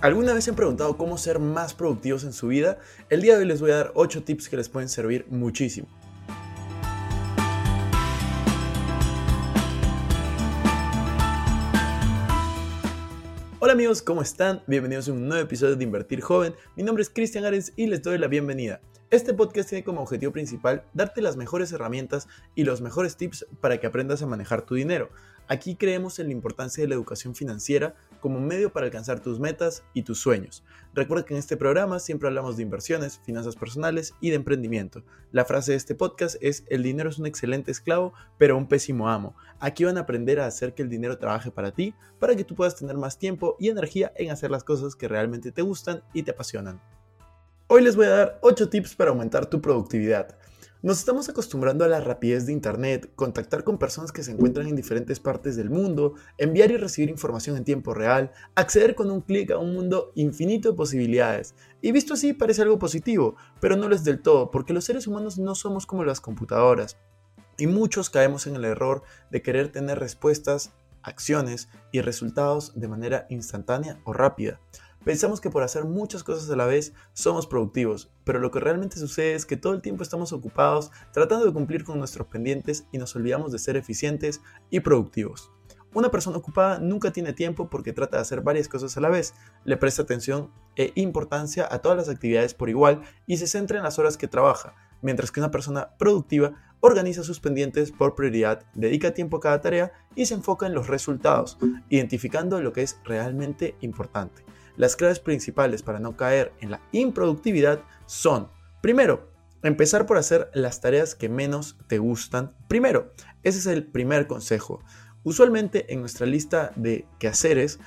¿Alguna vez se han preguntado cómo ser más productivos en su vida? El día de hoy les voy a dar 8 tips que les pueden servir muchísimo. Hola amigos, ¿cómo están? Bienvenidos a un nuevo episodio de Invertir Joven. Mi nombre es Cristian Ares y les doy la bienvenida. Este podcast tiene como objetivo principal darte las mejores herramientas y los mejores tips para que aprendas a manejar tu dinero. Aquí creemos en la importancia de la educación financiera como medio para alcanzar tus metas y tus sueños. Recuerda que en este programa siempre hablamos de inversiones, finanzas personales y de emprendimiento. La frase de este podcast es, el dinero es un excelente esclavo, pero un pésimo amo. Aquí van a aprender a hacer que el dinero trabaje para ti, para que tú puedas tener más tiempo y energía en hacer las cosas que realmente te gustan y te apasionan. Hoy les voy a dar 8 tips para aumentar tu productividad. Nos estamos acostumbrando a la rapidez de Internet, contactar con personas que se encuentran en diferentes partes del mundo, enviar y recibir información en tiempo real, acceder con un clic a un mundo infinito de posibilidades. Y visto así parece algo positivo, pero no lo es del todo, porque los seres humanos no somos como las computadoras. Y muchos caemos en el error de querer tener respuestas, acciones y resultados de manera instantánea o rápida. Pensamos que por hacer muchas cosas a la vez somos productivos, pero lo que realmente sucede es que todo el tiempo estamos ocupados tratando de cumplir con nuestros pendientes y nos olvidamos de ser eficientes y productivos. Una persona ocupada nunca tiene tiempo porque trata de hacer varias cosas a la vez, le presta atención e importancia a todas las actividades por igual y se centra en las horas que trabaja, mientras que una persona productiva organiza sus pendientes por prioridad, dedica tiempo a cada tarea y se enfoca en los resultados, identificando lo que es realmente importante. Las claves principales para no caer en la improductividad son, primero, empezar por hacer las tareas que menos te gustan. Primero, ese es el primer consejo. Usualmente en nuestra lista de quehaceres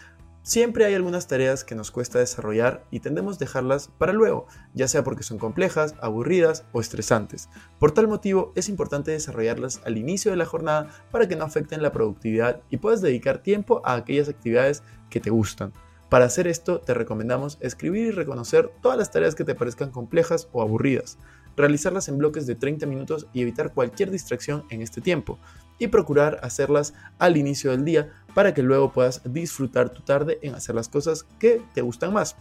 Siempre hay algunas tareas que nos cuesta desarrollar y tendemos dejarlas para luego, ya sea porque son complejas, aburridas o estresantes. Por tal motivo, es importante desarrollarlas al inicio de la jornada para que no afecten la productividad y puedas dedicar tiempo a aquellas actividades que te gustan. Para hacer esto, te recomendamos escribir y reconocer todas las tareas que te parezcan complejas o aburridas, realizarlas en bloques de 30 minutos y evitar cualquier distracción en este tiempo, y procurar hacerlas al inicio del día para que luego puedas disfrutar tu tarde en hacer las cosas que te gustan más.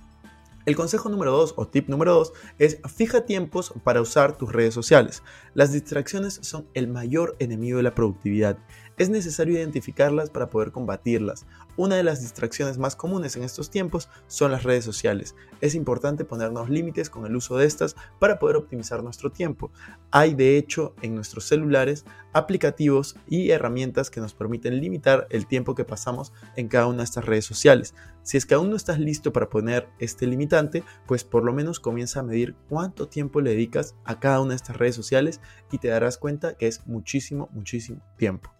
El consejo número 2 o tip número 2 es fija tiempos para usar tus redes sociales. Las distracciones son el mayor enemigo de la productividad. Es necesario identificarlas para poder combatirlas. Una de las distracciones más comunes en estos tiempos son las redes sociales. Es importante ponernos límites con el uso de estas para poder optimizar nuestro tiempo. Hay de hecho en nuestros celulares aplicativos y herramientas que nos permiten limitar el tiempo que pasamos en cada una de estas redes sociales. Si es que aún no estás listo para poner este limitante, pues por lo menos comienza a medir cuánto tiempo le dedicas a cada una de estas redes sociales y te darás cuenta que es muchísimo, muchísimo tiempo.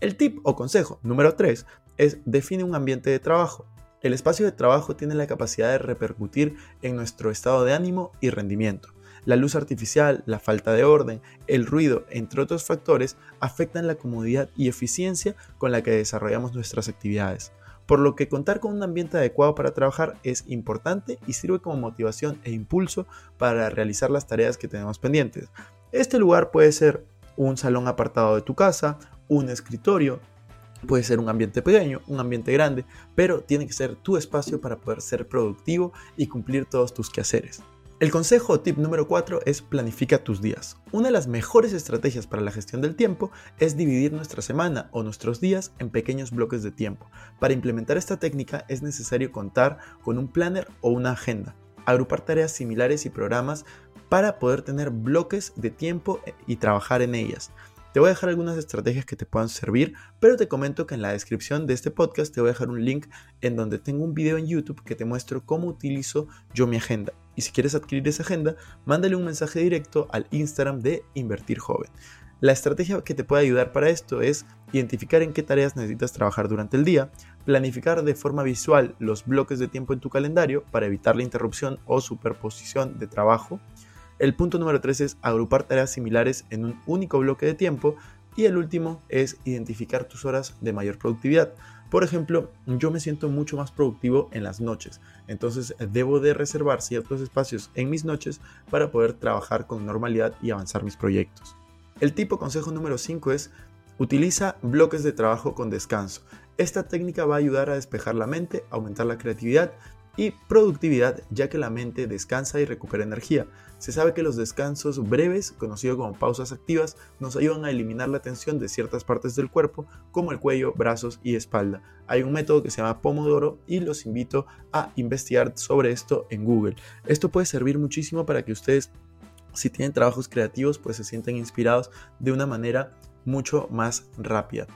El tip o consejo número 3 es define un ambiente de trabajo. El espacio de trabajo tiene la capacidad de repercutir en nuestro estado de ánimo y rendimiento. La luz artificial, la falta de orden, el ruido, entre otros factores, afectan la comodidad y eficiencia con la que desarrollamos nuestras actividades. Por lo que contar con un ambiente adecuado para trabajar es importante y sirve como motivación e impulso para realizar las tareas que tenemos pendientes. Este lugar puede ser un salón apartado de tu casa, un escritorio, puede ser un ambiente pequeño, un ambiente grande, pero tiene que ser tu espacio para poder ser productivo y cumplir todos tus quehaceres. El consejo o tip número 4 es planifica tus días. Una de las mejores estrategias para la gestión del tiempo es dividir nuestra semana o nuestros días en pequeños bloques de tiempo. Para implementar esta técnica es necesario contar con un planner o una agenda, agrupar tareas similares y programas para poder tener bloques de tiempo y trabajar en ellas. Te voy a dejar algunas estrategias que te puedan servir, pero te comento que en la descripción de este podcast te voy a dejar un link en donde tengo un video en YouTube que te muestro cómo utilizo yo mi agenda. Y si quieres adquirir esa agenda, mándale un mensaje directo al Instagram de Invertir Joven. La estrategia que te puede ayudar para esto es identificar en qué tareas necesitas trabajar durante el día, planificar de forma visual los bloques de tiempo en tu calendario para evitar la interrupción o superposición de trabajo, el punto número 3 es agrupar tareas similares en un único bloque de tiempo. Y el último es identificar tus horas de mayor productividad. Por ejemplo, yo me siento mucho más productivo en las noches, entonces debo de reservar ciertos espacios en mis noches para poder trabajar con normalidad y avanzar mis proyectos. El tipo consejo número 5 es utiliza bloques de trabajo con descanso. Esta técnica va a ayudar a despejar la mente, aumentar la creatividad y productividad ya que la mente descansa y recupera energía. Se sabe que los descansos breves, conocidos como pausas activas, nos ayudan a eliminar la tensión de ciertas partes del cuerpo como el cuello, brazos y espalda. Hay un método que se llama Pomodoro y los invito a investigar sobre esto en Google. Esto puede servir muchísimo para que ustedes si tienen trabajos creativos pues se sienten inspirados de una manera mucho más rápida.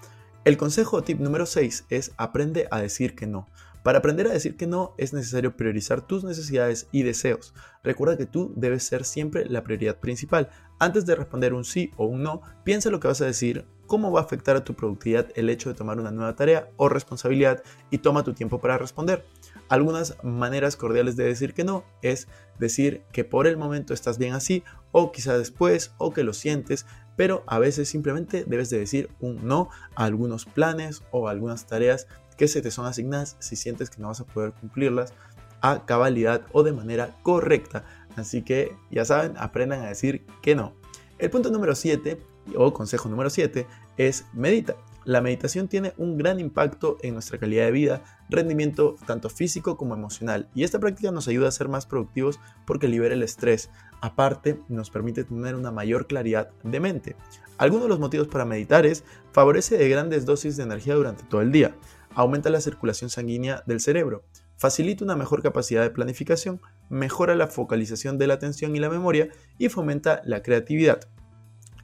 El consejo tip número 6 es aprende a decir que no. Para aprender a decir que no es necesario priorizar tus necesidades y deseos. Recuerda que tú debes ser siempre la prioridad principal. Antes de responder un sí o un no, piensa lo que vas a decir, cómo va a afectar a tu productividad el hecho de tomar una nueva tarea o responsabilidad y toma tu tiempo para responder. Algunas maneras cordiales de decir que no es decir que por el momento estás bien así o quizá después o que lo sientes, pero a veces simplemente debes de decir un no a algunos planes o algunas tareas que se te son asignadas si sientes que no vas a poder cumplirlas a cabalidad o de manera correcta. Así que ya saben, aprendan a decir que no. El punto número 7 o consejo número 7 es medita. La meditación tiene un gran impacto en nuestra calidad de vida, rendimiento tanto físico como emocional, y esta práctica nos ayuda a ser más productivos porque libera el estrés. Aparte, nos permite tener una mayor claridad de mente. Algunos de los motivos para meditar es favorece de grandes dosis de energía durante todo el día, aumenta la circulación sanguínea del cerebro, facilita una mejor capacidad de planificación, mejora la focalización de la atención y la memoria y fomenta la creatividad.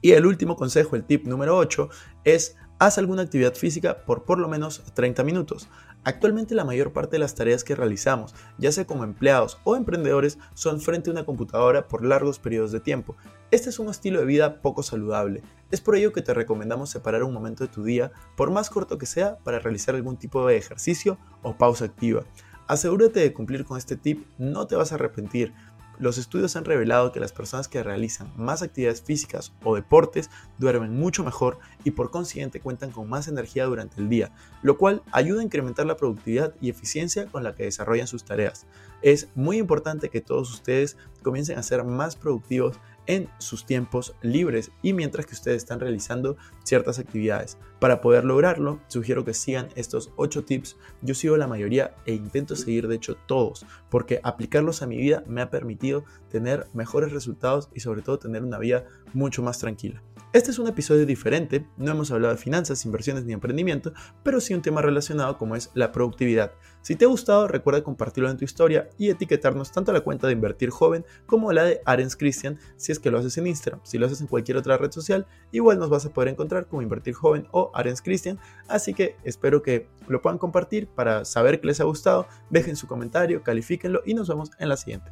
Y el último consejo, el tip número 8, es haz alguna actividad física por por lo menos 30 minutos. Actualmente la mayor parte de las tareas que realizamos, ya sea como empleados o emprendedores, son frente a una computadora por largos periodos de tiempo. Este es un estilo de vida poco saludable. Es por ello que te recomendamos separar un momento de tu día, por más corto que sea, para realizar algún tipo de ejercicio o pausa activa. Asegúrate de cumplir con este tip, no te vas a arrepentir. Los estudios han revelado que las personas que realizan más actividades físicas o deportes duermen mucho mejor y por consiguiente cuentan con más energía durante el día, lo cual ayuda a incrementar la productividad y eficiencia con la que desarrollan sus tareas. Es muy importante que todos ustedes comiencen a ser más productivos en sus tiempos libres y mientras que ustedes están realizando ciertas actividades. Para poder lograrlo, sugiero que sigan estos 8 tips. Yo sigo la mayoría e intento seguir de hecho todos, porque aplicarlos a mi vida me ha permitido tener mejores resultados y sobre todo tener una vida mucho más tranquila. Este es un episodio diferente, no hemos hablado de finanzas, inversiones ni emprendimiento, pero sí un tema relacionado como es la productividad. Si te ha gustado, recuerda compartirlo en tu historia y etiquetarnos tanto la cuenta de Invertir Joven como la de Arens Christian si es que lo haces en Instagram. Si lo haces en cualquier otra red social, igual nos vas a poder encontrar como Invertir Joven o Arens Christian. Así que espero que lo puedan compartir para saber que les ha gustado. Dejen su comentario, califíquenlo y nos vemos en la siguiente.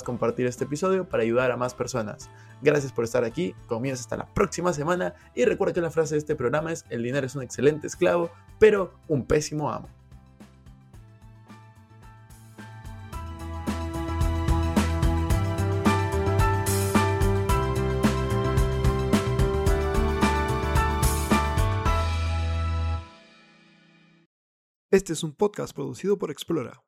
compartir este episodio para ayudar a más personas. Gracias por estar aquí, comienza hasta la próxima semana y recuerda que la frase de este programa es, el dinero es un excelente esclavo, pero un pésimo amo. Este es un podcast producido por Explora.